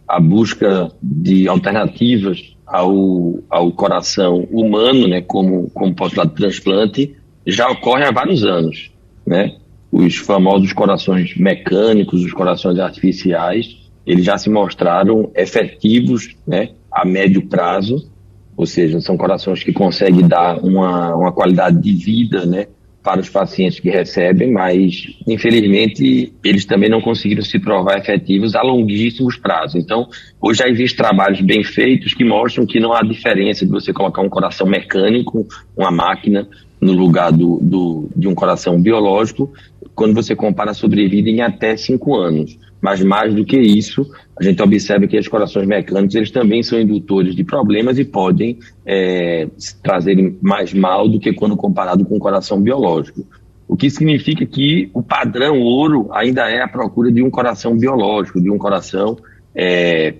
a busca de alternativas ao, ao coração humano, né, como, como postulado de transplante, já ocorre há vários anos, né? Os famosos corações mecânicos, os corações artificiais, eles já se mostraram efetivos, né, a médio prazo, ou seja, são corações que conseguem dar uma, uma qualidade de vida, né, para os pacientes que recebem, mas infelizmente eles também não conseguiram se provar efetivos a longuíssimos prazos. Então, hoje já existem trabalhos bem feitos que mostram que não há diferença de você colocar um coração mecânico, uma máquina, no lugar do, do, de um coração biológico, quando você compara a sobrevida em até cinco anos. Mas mais do que isso, a gente observa que os corações mecânicos eles também são indutores de problemas e podem é, trazer mais mal do que quando comparado com o coração biológico. O que significa que o padrão ouro ainda é a procura de um coração biológico, de um coração é,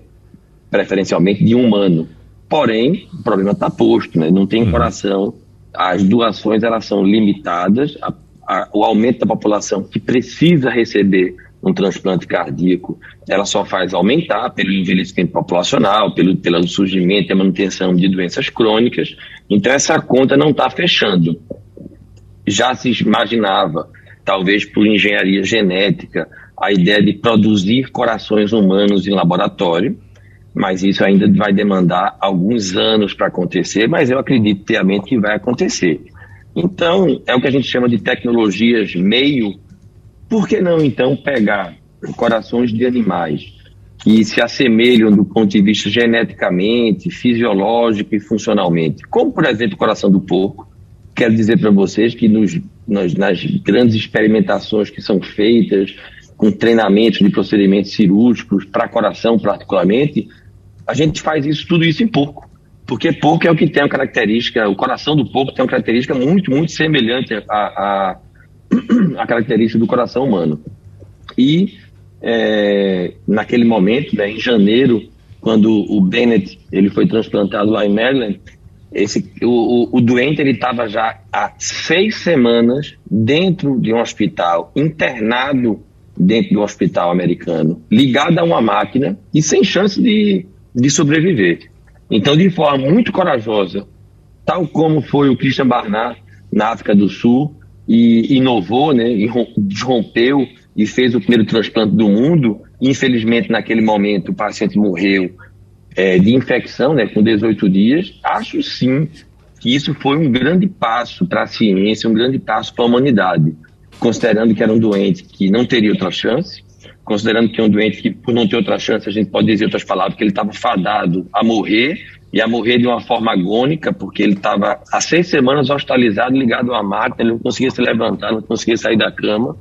preferencialmente de um humano. Porém, o problema está posto, né? não tem uhum. coração, as doações elas são limitadas, a, a, o aumento da população que precisa receber um transplante cardíaco, ela só faz aumentar pelo envelhecimento populacional, pelo, pelo surgimento e manutenção de doenças crônicas. Então, essa conta não está fechando. Já se imaginava, talvez por engenharia genética, a ideia de produzir corações humanos em laboratório, mas isso ainda vai demandar alguns anos para acontecer, mas eu acredito piamente que vai acontecer. Então, é o que a gente chama de tecnologias meio por que não, então, pegar corações de animais que se assemelham do ponto de vista geneticamente, fisiológico e funcionalmente, como, por exemplo, o coração do porco? Quero dizer para vocês que nos, nas, nas grandes experimentações que são feitas, com treinamentos de procedimentos cirúrgicos para coração, particularmente, a gente faz isso tudo isso em porco. Porque porco é o que tem a característica, o coração do porco tem uma característica muito, muito semelhante a, a, a característica do coração humano. E é, naquele momento, né, em janeiro, quando o Bennett ele foi transplantado lá em Maryland, esse, o, o, o doente ele estava já há seis semanas dentro de um hospital, internado dentro de um hospital americano, ligado a uma máquina e sem chance de, de sobreviver. Então, de forma muito corajosa, tal como foi o Christian Barnard na África do Sul, e inovou, né, e rompeu e fez o primeiro transplante do mundo. Infelizmente, naquele momento, o paciente morreu é, de infecção, né, com 18 dias. Acho sim que isso foi um grande passo para a ciência, um grande passo para a humanidade, considerando que era um doente que não teria outra chance, considerando que é um doente que, por não ter outra chance, a gente pode dizer outras palavras, que ele estava fadado a morrer ia morrer de uma forma agônica, porque ele estava há seis semanas hospitalizado, ligado a uma máquina, ele não conseguia se levantar, não conseguia sair da cama.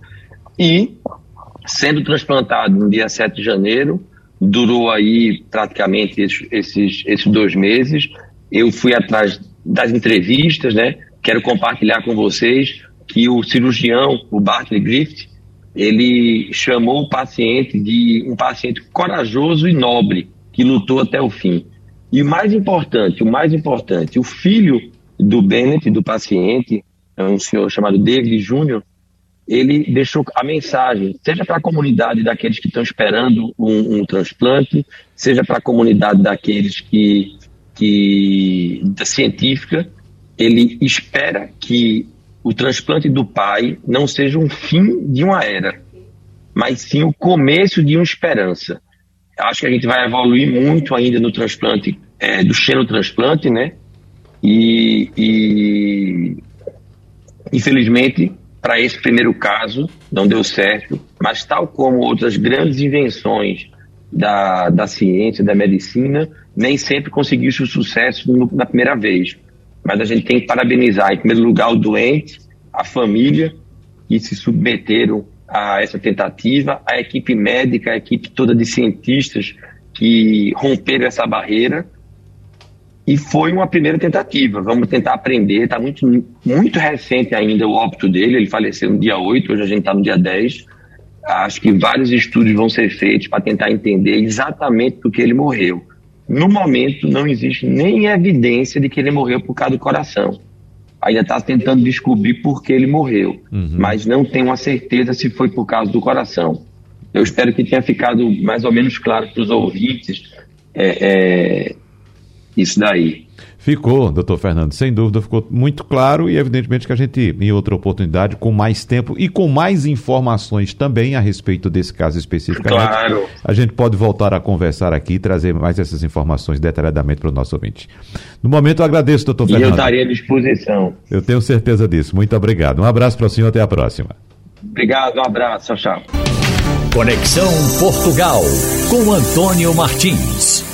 E, sendo transplantado no dia 7 de janeiro, durou aí praticamente esses, esses, esses dois meses. Eu fui atrás das entrevistas, né? Quero compartilhar com vocês que o cirurgião, o Bartley Griffith, ele chamou o paciente de um paciente corajoso e nobre, que lutou até o fim. E o mais importante, o mais importante, o filho do Bennett, do paciente, é um senhor chamado David Júnior, ele deixou a mensagem, seja para a comunidade daqueles que estão esperando um, um transplante, seja para a comunidade daqueles que, que da científica, ele espera que o transplante do pai não seja um fim de uma era, mas sim o começo de uma esperança. Acho que a gente vai evoluir muito ainda no transplante é, do xenotransplante, né? E, e infelizmente, para esse primeiro caso, não deu certo, mas tal como outras grandes invenções da, da ciência, da medicina, nem sempre conseguiu o sucesso no, na primeira vez. Mas a gente tem que parabenizar, em primeiro lugar, o doente, a família, que se submeteram a essa tentativa, a equipe médica, a equipe toda de cientistas que romperam essa barreira e foi uma primeira tentativa. Vamos tentar aprender. Está muito, muito recente ainda o óbito dele. Ele faleceu no dia 8, hoje a gente está no dia 10. Acho que vários estudos vão ser feitos para tentar entender exatamente por que ele morreu. No momento, não existe nem evidência de que ele morreu por causa do coração. Ainda está tentando descobrir por que ele morreu, uhum. mas não tem uma certeza se foi por causa do coração. Eu espero que tenha ficado mais ou menos claro para os ouvintes é, é, isso daí. Ficou, doutor Fernando, sem dúvida ficou muito claro e evidentemente que a gente, em outra oportunidade, com mais tempo e com mais informações também a respeito desse caso específico, claro. a gente pode voltar a conversar aqui e trazer mais essas informações detalhadamente para o nosso ouvinte. No momento eu agradeço, doutor Fernando. E eu estaria à disposição. Eu tenho certeza disso. Muito obrigado. Um abraço para o senhor, até a próxima. Obrigado, um abraço, tchau. Conexão Portugal com Antônio Martins.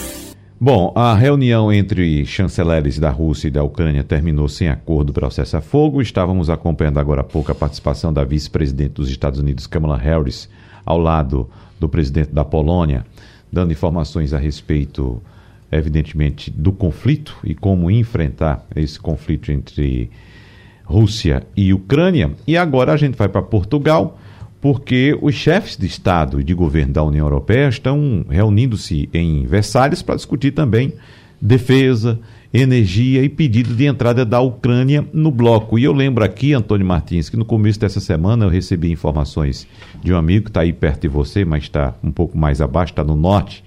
Bom, a reunião entre chanceleres da Rússia e da Ucrânia terminou sem acordo para o cessar-fogo. Estávamos acompanhando agora há pouco a participação da vice-presidente dos Estados Unidos, Kamala Harris, ao lado do presidente da Polônia, dando informações a respeito, evidentemente, do conflito e como enfrentar esse conflito entre Rússia e Ucrânia. E agora a gente vai para Portugal porque os chefes de Estado e de governo da União Europeia estão reunindo-se em Versalhes para discutir também defesa, energia e pedido de entrada da Ucrânia no bloco. E eu lembro aqui, Antônio Martins, que no começo dessa semana eu recebi informações de um amigo que está aí perto de você, mas está um pouco mais abaixo, está no norte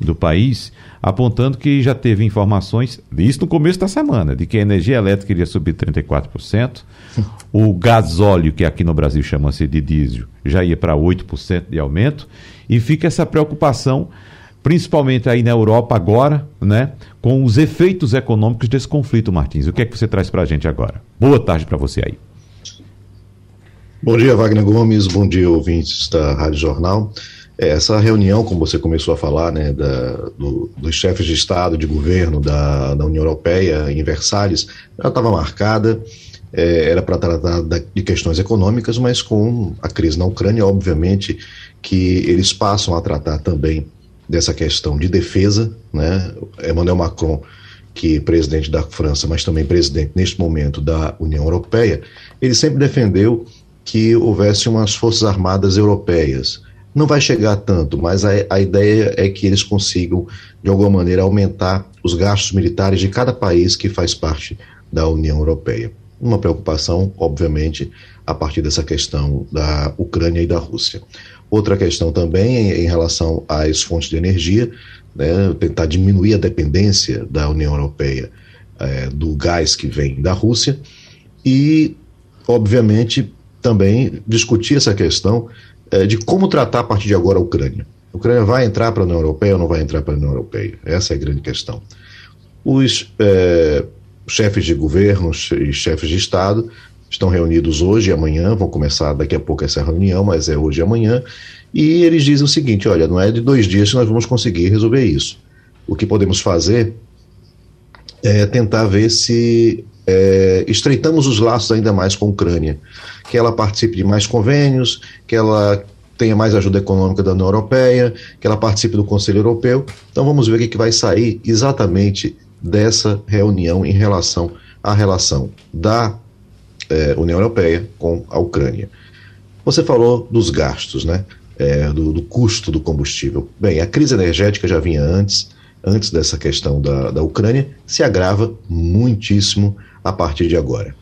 do país, apontando que já teve informações, isso no começo da semana, de que a energia elétrica iria subir 34%, o gasóleo, que aqui no Brasil chama-se de diesel, já ia para 8% de aumento, e fica essa preocupação, principalmente aí na Europa agora, né, com os efeitos econômicos desse conflito, Martins. O que é que você traz para a gente agora? Boa tarde para você aí. Bom dia, Wagner Gomes, bom dia, ouvintes da Rádio Jornal. É, essa reunião, como você começou a falar, né, da, do, dos chefes de Estado, de governo da, da União Europeia em Versalhes, ela estava marcada, é, era para tratar de questões econômicas, mas com a crise na Ucrânia, obviamente que eles passam a tratar também dessa questão de defesa. Né? Emmanuel Macron, que é presidente da França, mas também presidente neste momento da União Europeia, ele sempre defendeu que houvesse umas forças armadas europeias não vai chegar tanto, mas a, a ideia é que eles consigam, de alguma maneira, aumentar os gastos militares de cada país que faz parte da União Europeia. Uma preocupação, obviamente, a partir dessa questão da Ucrânia e da Rússia. Outra questão também em, relação às fontes de energia, né, tentar diminuir a dependência da União Europeia é, do gás que vem da Rússia e, obviamente, também discutir essa questão é, de como tratar a partir de agora a Ucrânia. A Ucrânia vai entrar para a União Europeia ou não vai entrar para a União Europeia? Essa é a grande questão. Os é, chefes de governo e chefes de Estado estão reunidos hoje e amanhã, vão começar daqui a pouco essa reunião, mas é hoje e amanhã, e eles dizem o seguinte: olha, não é de dois dias que nós vamos conseguir resolver isso. O que podemos fazer é tentar ver se é, estreitamos os laços ainda mais com a Ucrânia, que ela participe de mais convênios, que ela tenha mais ajuda econômica da União Europeia, que ela participe do Conselho Europeu. Então vamos ver o que, vai sair exatamente dessa reunião em relação à relação da é, União Europeia com a Ucrânia. Você falou dos gastos, né? É, do, do, custo do combustível. Bem, a crise energética já vinha antes, antes dessa questão da, da Ucrânia, se agrava muitíssimo a partir de agora.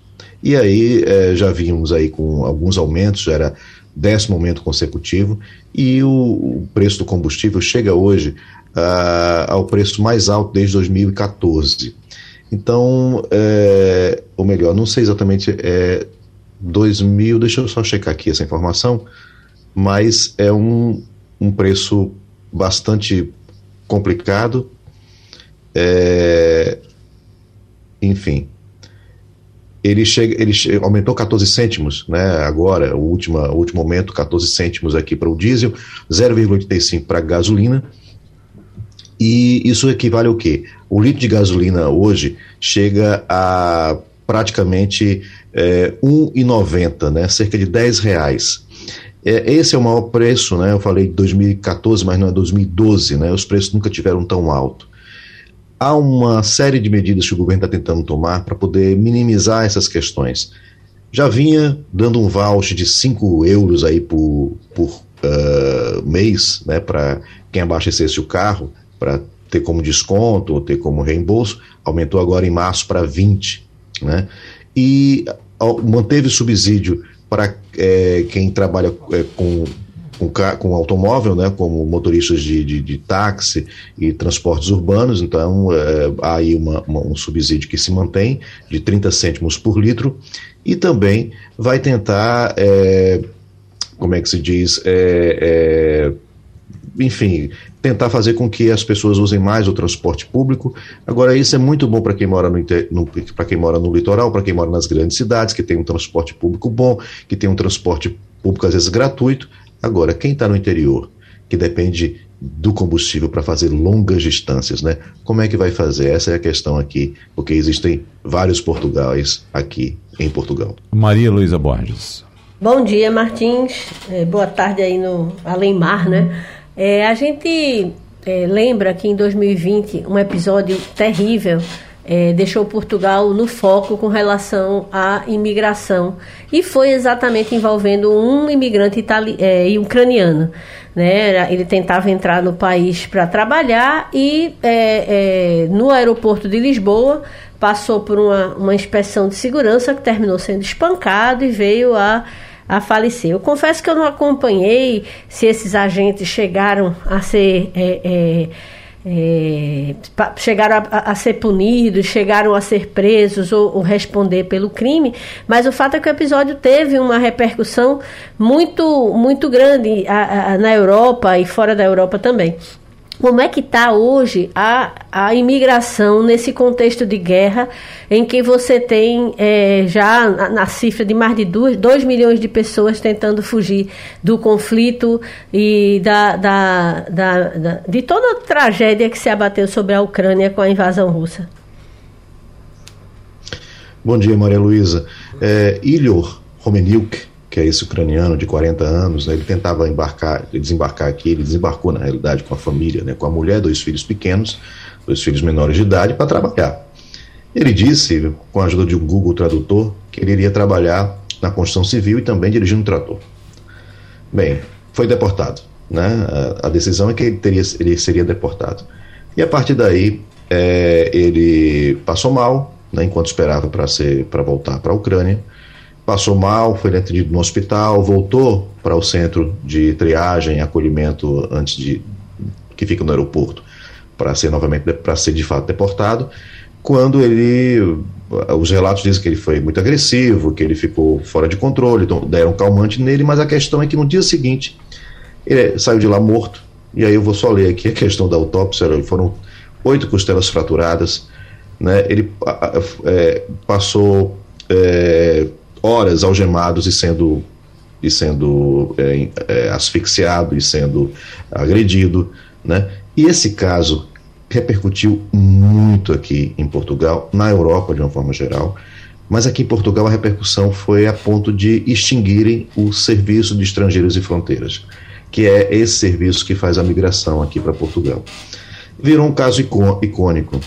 E aí é, já vimos aí com alguns aumentos, era décimo aumento consecutivo, e o, o preço do combustível chega hoje uh, ao preço mais alto desde 2014. Então, é, ou melhor, não sei exatamente, é 2000, deixa eu só checar aqui essa informação, mas é um, um preço bastante complicado. É, enfim, ele chega, ele chega, aumentou 14 cêntimos, né? Agora, o último, o último aumento, 14 cêntimos aqui para o diesel, 0,85 para a gasolina. E isso equivale ao quê? O litro de gasolina hoje chega a praticamente é, 1,90, né? Cerca de 10 reais. É, esse é o maior preço, né? Eu falei de 2014, mas não é 2012, né? Os preços nunca tiveram tão alto há uma série de medidas que o governo está tentando tomar para poder minimizar essas questões. Já vinha dando um voucher de 5 euros aí por, por uh, mês, né, para quem abastecesse o carro, para ter como desconto ou ter como reembolso, aumentou agora em março para 20, né? E manteve subsídio para é, quem trabalha é, com com, com automóvel, né, como motoristas de, de, de táxi e transportes urbanos, então é, há aí uma, uma, um subsídio que se mantém de 30 cêntimos por litro e também vai tentar, é, como é que se diz, é, é enfim, tentar fazer com que as pessoas usem mais o transporte público. Agora, isso é muito bom para quem mora no para quem mora no litoral, para quem mora nas grandes cidades, que tem um transporte público bom, que tem um transporte público às vezes gratuito. Agora, quem está no interior, que depende do combustível para fazer longas distâncias, né? Como é que vai fazer? Essa é a questão aqui, porque existem vários Portugais aqui em Portugal. Maria Luísa Borges. Bom dia, Martins. É, boa tarde aí no Além Mar, né? É, a gente é, lembra que em 2020 um episódio terrível é, deixou Portugal no foco com relação à imigração e foi exatamente envolvendo um imigrante itali é, ucraniano. Né? Ele tentava entrar no país para trabalhar e é, é, no aeroporto de Lisboa passou por uma, uma inspeção de segurança que terminou sendo espancado e veio a a falecer. Eu confesso que eu não acompanhei se esses agentes chegaram a ser. É, é, é, chegaram a, a, ser punidos, chegaram a ser presos ou, ou, responder pelo crime, mas o fato é que o episódio teve uma repercussão muito, muito grande a, a, na Europa e fora da Europa também. Como é que está hoje a, a imigração nesse contexto de guerra, em que você tem é, já na, na, cifra de mais de 2 milhões de pessoas tentando fugir do conflito e da, da, da, da, de toda a tragédia que se abateu sobre a Ucrânia com a invasão russa? Bom dia, Maria Luísa. É, Ilhor Romeniuk, que é esse ucraniano de 40 anos, né, ele tentava embarcar, desembarcar aqui, ele desembarcou na realidade com a família, né, com a mulher, dois filhos pequenos, dois filhos menores de idade, para trabalhar. Ele disse, com a ajuda de um Google Tradutor, que ele iria trabalhar na construção civil e também dirigindo um trator. Bem, foi deportado. Né? A, a decisão é que ele, teria, ele seria deportado. E a partir daí, é, ele passou mal, né, enquanto esperava para voltar para a Ucrânia passou mal, foi atendido no hospital, voltou para o centro de triagem acolhimento antes de que fica no aeroporto para ser novamente para ser de fato deportado. Quando ele os relatos dizem que ele foi muito agressivo, que ele ficou fora de controle, então deram calmante nele, mas a questão é que no dia seguinte ele saiu de lá morto. E aí eu vou só ler aqui a questão da autópsia, foram oito costelas fraturadas, né? Ele é, passou é, horas algemados e sendo, e sendo é, é, asfixiado e sendo agredido. Né? E esse caso repercutiu muito aqui em Portugal, na Europa de uma forma geral, mas aqui em Portugal a repercussão foi a ponto de extinguirem o Serviço de Estrangeiros e Fronteiras, que é esse serviço que faz a migração aqui para Portugal. Virou um caso icônico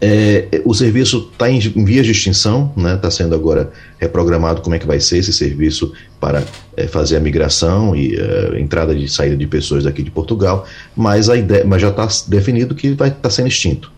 é, o serviço está em, vias de extinção, está né? Tá sendo agora reprogramado como é que vai ser esse serviço para é, fazer a migração e é, entrada e saída de pessoas daqui de Portugal, mas, a ideia, mas já está definido que vai estar tá sendo extinto.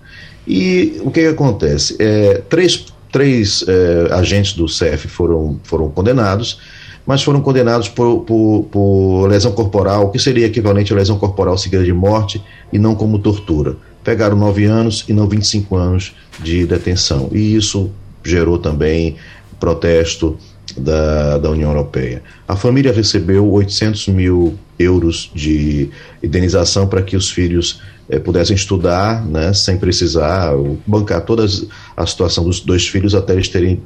E o que, que acontece? É, três três é, agentes do CEF foram, foram condenados, mas foram condenados por, por, por lesão corporal, que seria equivalente a lesão corporal seguida de morte e não como tortura pegaram nove anos e não 25 anos de detenção. E isso gerou também protesto da, da União Europeia. A família recebeu 800 mil euros de indenização para que os filhos eh, pudessem estudar, né, sem precisar bancar toda a situação dos dois filhos até eles terem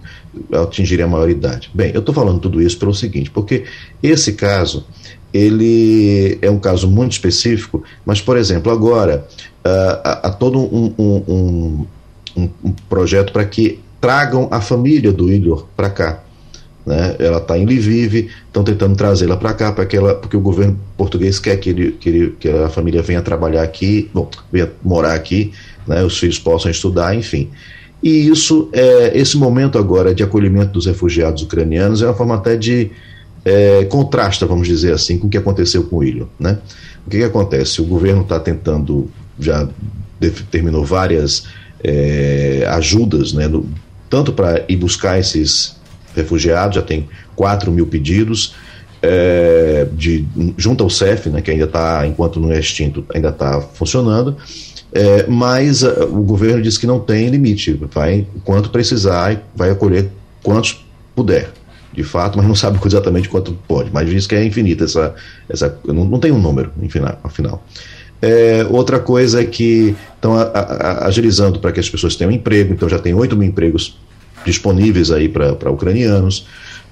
atingirem a maioridade. Bem, eu estou falando tudo isso pelo seguinte, porque esse caso ele é um caso muito específico, mas, por exemplo, agora há, há, todo um, um, um, um projeto para que tragam a família do Igor para cá. Né? Ela está em Lviv, estão tentando trazê-la para cá, que ela, porque o governo português quer que, ele, que, ele, que a família venha trabalhar aqui, bom, venha morar aqui, né? os filhos possam estudar, enfim. E isso, é, esse momento agora de acolhimento dos refugiados ucranianos é uma forma até de, é, contrasta, vamos dizer assim, com o que aconteceu com o Ilho. Né? O que, que acontece? O governo está tentando, já terminou várias é, ajudas, né, no, tanto para ir buscar esses refugiados, já tem 4 mil pedidos, é, de, junto ao CEF, né, que ainda está, enquanto não é extinto, ainda está funcionando, é, mas uh, o governo diz que não tem limite, vai quanto precisar, vai acolher quantos puder, de fato, mas não sabe exatamente quanto pode, mas diz que é infinita essa, essa não, não tem um número, afinal. É, outra coisa é que estão agilizando para que as pessoas tenham emprego, então já tem 8 mil empregos disponíveis aí para ucranianos.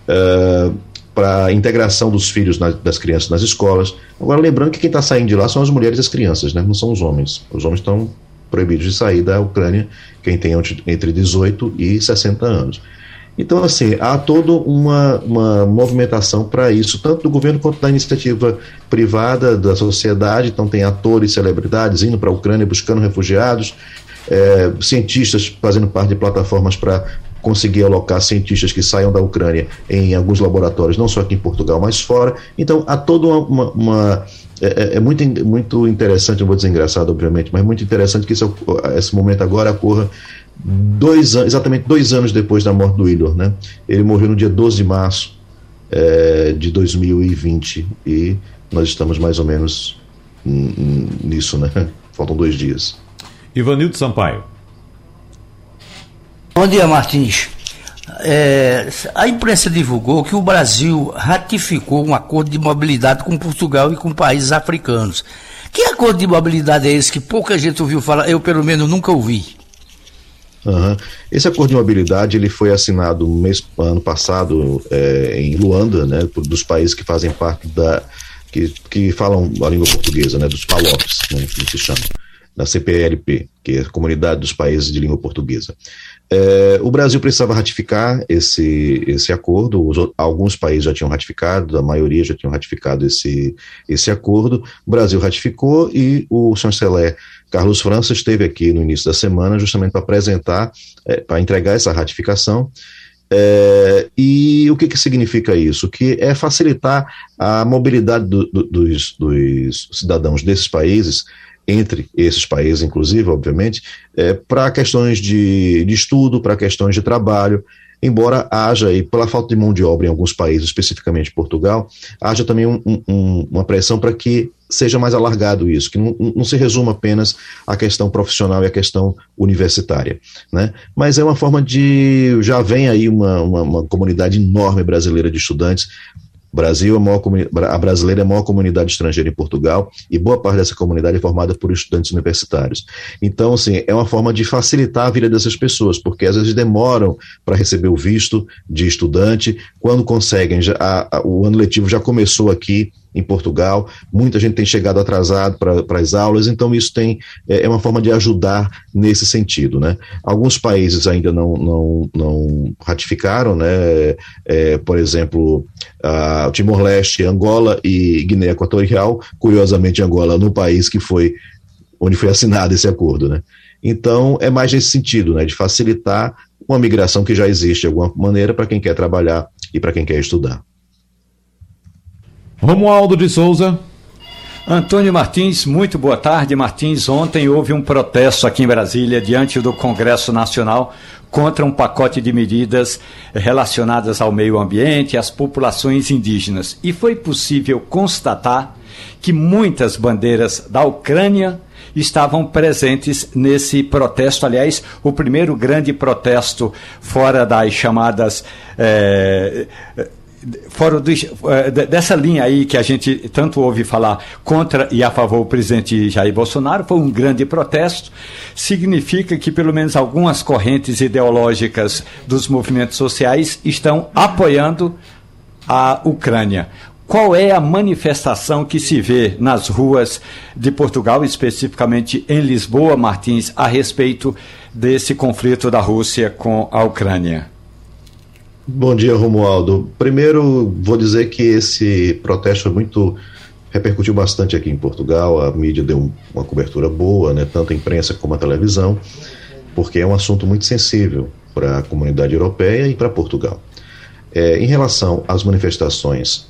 É, para a integração dos filhos na, das crianças nas escolas. Agora, lembrando que quem está saindo de lá são as mulheres e as crianças, né? não são os homens. Os homens estão proibidos de sair da Ucrânia, quem tem entre 18 e 60 anos. Então, assim, há toda uma, uma movimentação para isso, tanto do governo quanto da iniciativa privada, da sociedade. Então, tem atores, celebridades indo para a Ucrânia buscando refugiados, é, cientistas fazendo parte de plataformas para conseguir alocar cientistas que saiam da Ucrânia em alguns laboratórios, não só aqui em Portugal, mas fora. Então, há toda uma. uma, é, é, é, muito, muito interessante, não vou dizer engraçado, obviamente, mas muito interessante que isso, esse momento agora ocorra dois exatamente dois anos depois da morte do Willor, né? Ele morreu no dia 12 de março é, de 2020 e nós estamos mais ou menos nisso, né? Faltam dois dias. Ivanildo Sampaio. Bom dia, Martins. É, a imprensa divulgou que o Brasil ratificou um acordo de mobilidade com Portugal e com países africanos. Que acordo de mobilidade é esse que pouca gente ouviu falar? Eu, pelo menos, nunca ouvi. Uhum. Esse acordo de mobilidade ele foi assinado no mês ano passado é, em Luanda, né, dos países que fazem parte da que, que falam a língua portuguesa, né, dos PALOPs, né, como se chama, da CPLP, que é a Comunidade dos Países de Língua Portuguesa. É, o Brasil precisava ratificar esse, esse acordo, os, alguns países já tinham ratificado, a maioria já tinham ratificado esse, esse acordo. O Brasil ratificou e o chanceler Carlos França esteve aqui no início da semana justamente para apresentar, é, para entregar essa ratificação. É, e o que, que significa isso? Que é facilitar a mobilidade do, do, dos, dos cidadãos desses países entre esses países, inclusive, obviamente, é, para questões de, de estudo, para questões de trabalho, embora haja, e pela falta de mão de obra em alguns países, especificamente Portugal, haja também um, um, uma pressão para que seja mais alargado isso, que não, não, se resuma apenas à questão profissional e à questão universitária. Né? Mas é uma forma de. Já vem aí uma, uma, uma comunidade enorme brasileira de estudantes Brasil é a, maior, a brasileira é a maior comunidade estrangeira em Portugal e boa parte dessa comunidade é formada por estudantes universitários. Então, assim, é uma forma de facilitar a vida dessas pessoas, porque às vezes demoram para receber o visto de estudante, quando conseguem, já, a, a, o ano letivo já começou aqui, em Portugal, muita gente tem chegado atrasado para as aulas, então isso tem é, é, uma forma de ajudar nesse sentido. Né? Alguns países ainda não, não, não ratificaram, né? É, por exemplo, Timor-Leste, Angola e Guiné Equatorial, curiosamente Angola no país que foi onde foi assinado esse acordo. Né? Então é mais nesse sentido, né? de facilitar uma migração que já existe de alguma maneira para quem quer trabalhar e para quem quer estudar. Romualdo de Souza. Antônio Martins, muito boa tarde, Martins. Ontem houve um protesto aqui em Brasília, diante do Congresso Nacional, contra um pacote de medidas relacionadas ao meio ambiente e às populações indígenas. E foi possível constatar que muitas bandeiras da Ucrânia estavam presentes nesse protesto. Aliás, o primeiro grande protesto fora das chamadas. Eh, fora do, eh, dessa linha aí que a gente tanto ouve falar contra e a favor do presidente Jair Bolsonaro, foi um grande protesto. Significa que pelo menos algumas correntes ideológicas dos movimentos sociais estão apoiando a Ucrânia. Qual é a manifestação que se vê nas ruas de Portugal, especificamente em Lisboa, Martins, a respeito desse conflito da Rússia com a Ucrânia? Bom dia, Romualdo. Primeiro, vou dizer que esse protesto é muito repercutiu bastante aqui em Portugal. A mídia deu uma cobertura boa, né, tanto a imprensa como a televisão, porque é um assunto muito sensível para a comunidade europeia e para Portugal. É, em relação às manifestações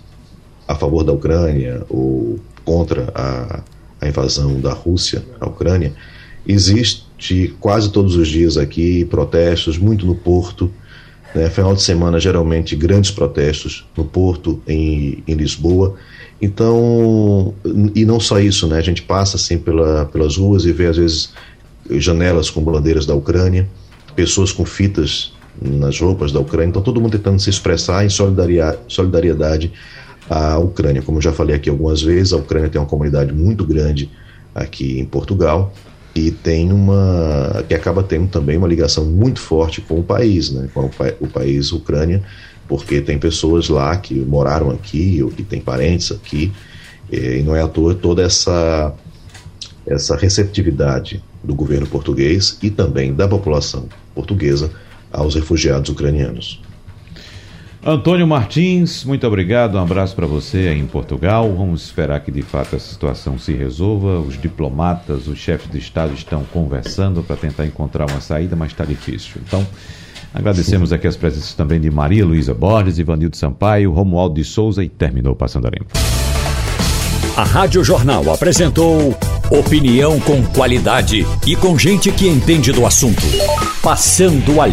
a favor da Ucrânia ou contra a, a invasão da Rússia à Ucrânia, existe quase todos os dias aqui protestos, muito no Porto, Né? Final de semana, geralmente, grandes protestos no Porto, em, em Lisboa. Então, e não só isso, né? A gente passa assim pela, pelas ruas e vê às vezes janelas com bandeiras da Ucrânia, pessoas com fitas nas roupas da Ucrânia. Então, todo mundo tentando se expressar em solidariedade, à Ucrânia. Como eu já falei aqui algumas vezes, a Ucrânia tem uma comunidade muito grande aqui em Portugal e tem uma que acaba tendo também uma ligação muito forte com o país, né? Com o, o país Ucrânia porque tem pessoas lá que moraram aqui ou que têm parentes aqui, e não é à toa toda essa, essa receptividade do governo português e também da população portuguesa aos refugiados ucranianos. Antônio Martins, muito obrigado. Um abraço para você aí em Portugal. Vamos esperar que de fato essa situação se resolva. Os diplomatas, os chefes de Estado estão conversando para tentar encontrar uma saída, mas está difícil. Então, Agradecemos aqui as presenças também de Maria Luísa Borges, Ivanildo Sampaio, Romualdo de Souza e terminou Passando a Limpo. A Rádio Jornal apresentou opinião com qualidade e com gente que entende do assunto. Passando a